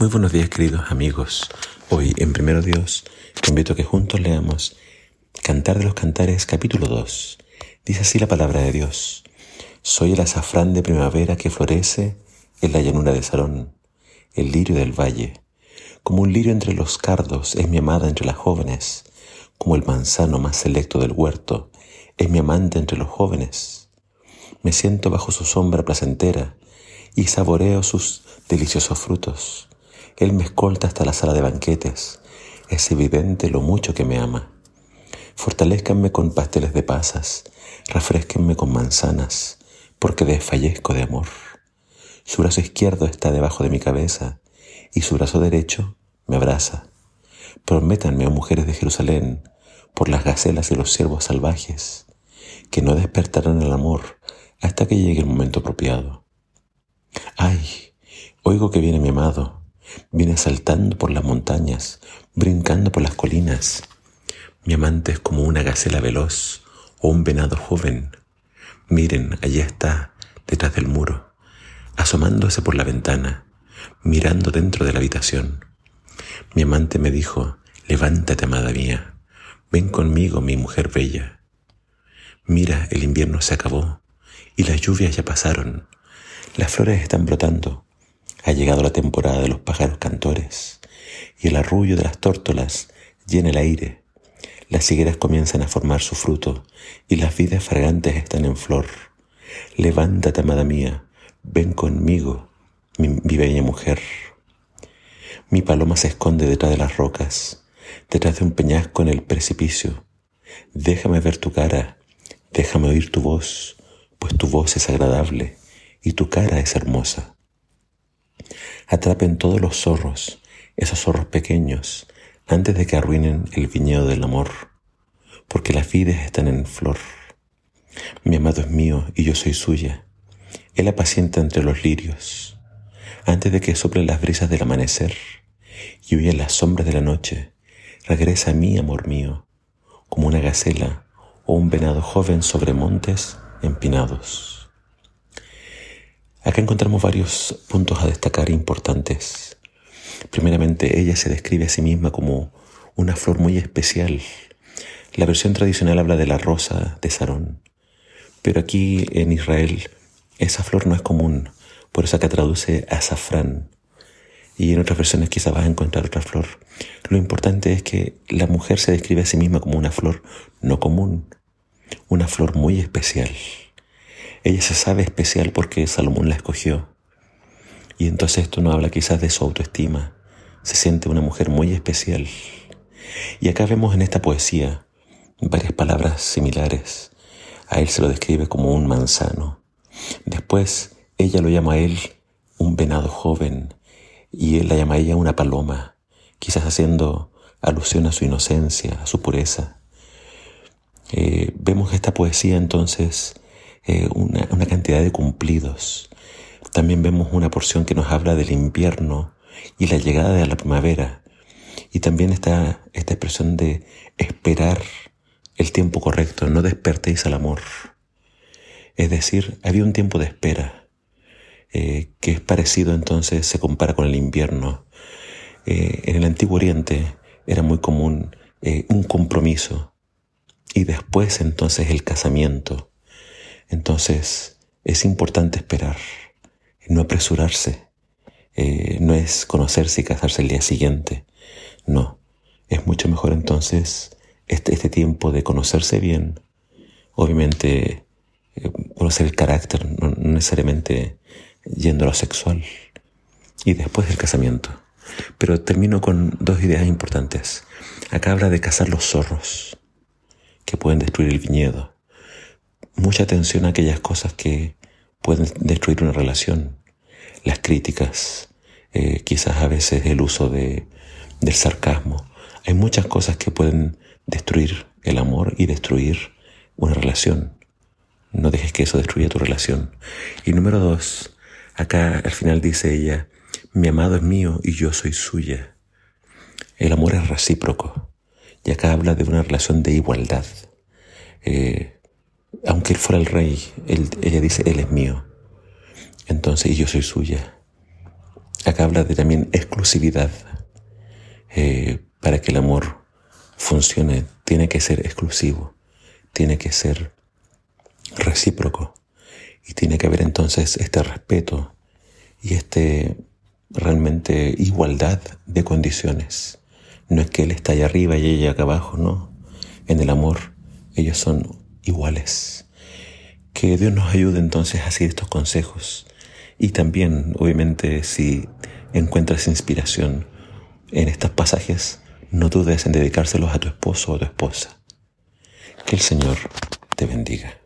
Muy buenos días queridos amigos. Hoy en Primero Dios te invito a que juntos leamos Cantar de los Cantares capítulo 2. Dice así la palabra de Dios. Soy el azafrán de primavera que florece en la llanura de Sarón, el lirio del valle. Como un lirio entre los cardos es mi amada entre las jóvenes, como el manzano más selecto del huerto es mi amante entre los jóvenes. Me siento bajo su sombra placentera y saboreo sus deliciosos frutos. Él me escolta hasta la sala de banquetes. Es evidente lo mucho que me ama. Fortalezcanme con pasteles de pasas, refresquenme con manzanas, porque desfallezco de amor. Su brazo izquierdo está debajo de mi cabeza y su brazo derecho me abraza. Prométanme, oh mujeres de Jerusalén, por las gacelas y los ciervos salvajes, que no despertarán el amor hasta que llegue el momento apropiado. Ay, oigo que viene mi amado, Viene saltando por las montañas, brincando por las colinas. Mi amante es como una gacela veloz o un venado joven. Miren, allí está, detrás del muro, asomándose por la ventana, mirando dentro de la habitación. Mi amante me dijo, levántate, amada mía, ven conmigo, mi mujer bella. Mira, el invierno se acabó y las lluvias ya pasaron. Las flores están brotando ha llegado la temporada de los pájaros cantores y el arrullo de las tórtolas llena el aire. Las higueras comienzan a formar su fruto y las vidas fragantes están en flor. Levántate, amada mía, ven conmigo, mi, mi bella mujer. Mi paloma se esconde detrás de las rocas, detrás de un peñasco en el precipicio. Déjame ver tu cara, déjame oír tu voz, pues tu voz es agradable y tu cara es hermosa. Atrapen todos los zorros, esos zorros pequeños, antes de que arruinen el viñedo del amor, porque las vides están en flor. Mi amado es mío y yo soy suya. Él apacienta entre los lirios, antes de que soplen las brisas del amanecer y huyen las sombras de la noche. Regresa a mí, amor mío, como una gacela o un venado joven sobre montes empinados. Acá encontramos varios puntos a destacar importantes. Primeramente, ella se describe a sí misma como una flor muy especial. La versión tradicional habla de la rosa de Sarón, pero aquí en Israel esa flor no es común, por eso acá traduce azafrán. Y en otras versiones quizá vas a encontrar otra flor. Lo importante es que la mujer se describe a sí misma como una flor no común, una flor muy especial. Ella se sabe especial porque Salomón la escogió. Y entonces esto no habla quizás de su autoestima. Se siente una mujer muy especial. Y acá vemos en esta poesía varias palabras similares. A él se lo describe como un manzano. Después ella lo llama a él un venado joven y él la llama a ella una paloma, quizás haciendo alusión a su inocencia, a su pureza. Eh, vemos esta poesía entonces eh, una, cantidad de cumplidos. También vemos una porción que nos habla del invierno y la llegada de la primavera. Y también está esta expresión de esperar el tiempo correcto, no despertéis al amor. Es decir, había un tiempo de espera, eh, que es parecido entonces, se compara con el invierno. Eh, en el Antiguo Oriente era muy común un compromiso y después entonces el casamiento. Entonces es importante esperar, no apresurarse, eh, no es conocerse y casarse el día siguiente, no, es mucho mejor entonces este, este tiempo de conocerse bien, obviamente eh, conocer el carácter, no, necesariamente yendo a lo sexual, y después del casamiento. Pero termino con dos ideas importantes. Acá habla de cazar los zorros que pueden destruir el viñedo mucha atención a aquellas cosas que pueden destruir una relación, las críticas, eh, quizás a veces el uso de, del sarcasmo. Hay muchas cosas que pueden destruir el amor y destruir una relación. No dejes que eso destruya tu relación. Y número dos, acá al final dice ella, mi amado es mío y yo soy suya. El amor es recíproco. Y acá habla de una relación de igualdad. Eh, aunque él fuera el rey, ella dice, él es mío. Entonces, y yo soy suya. Acá habla de también exclusividad. Eh, para que el amor funcione, tiene que ser exclusivo, tiene que ser recíproco y tiene que haber entonces este respeto y este realmente igualdad de condiciones. No es que él está allá arriba y ella acá abajo, no. En el amor ellos son iguales. Que Dios nos ayude entonces a seguir estos consejos. Y también, obviamente, si encuentras inspiración en estos pasajes, no dudes en dedicárselos a tu esposo o a tu esposa. Que el Señor te bendiga.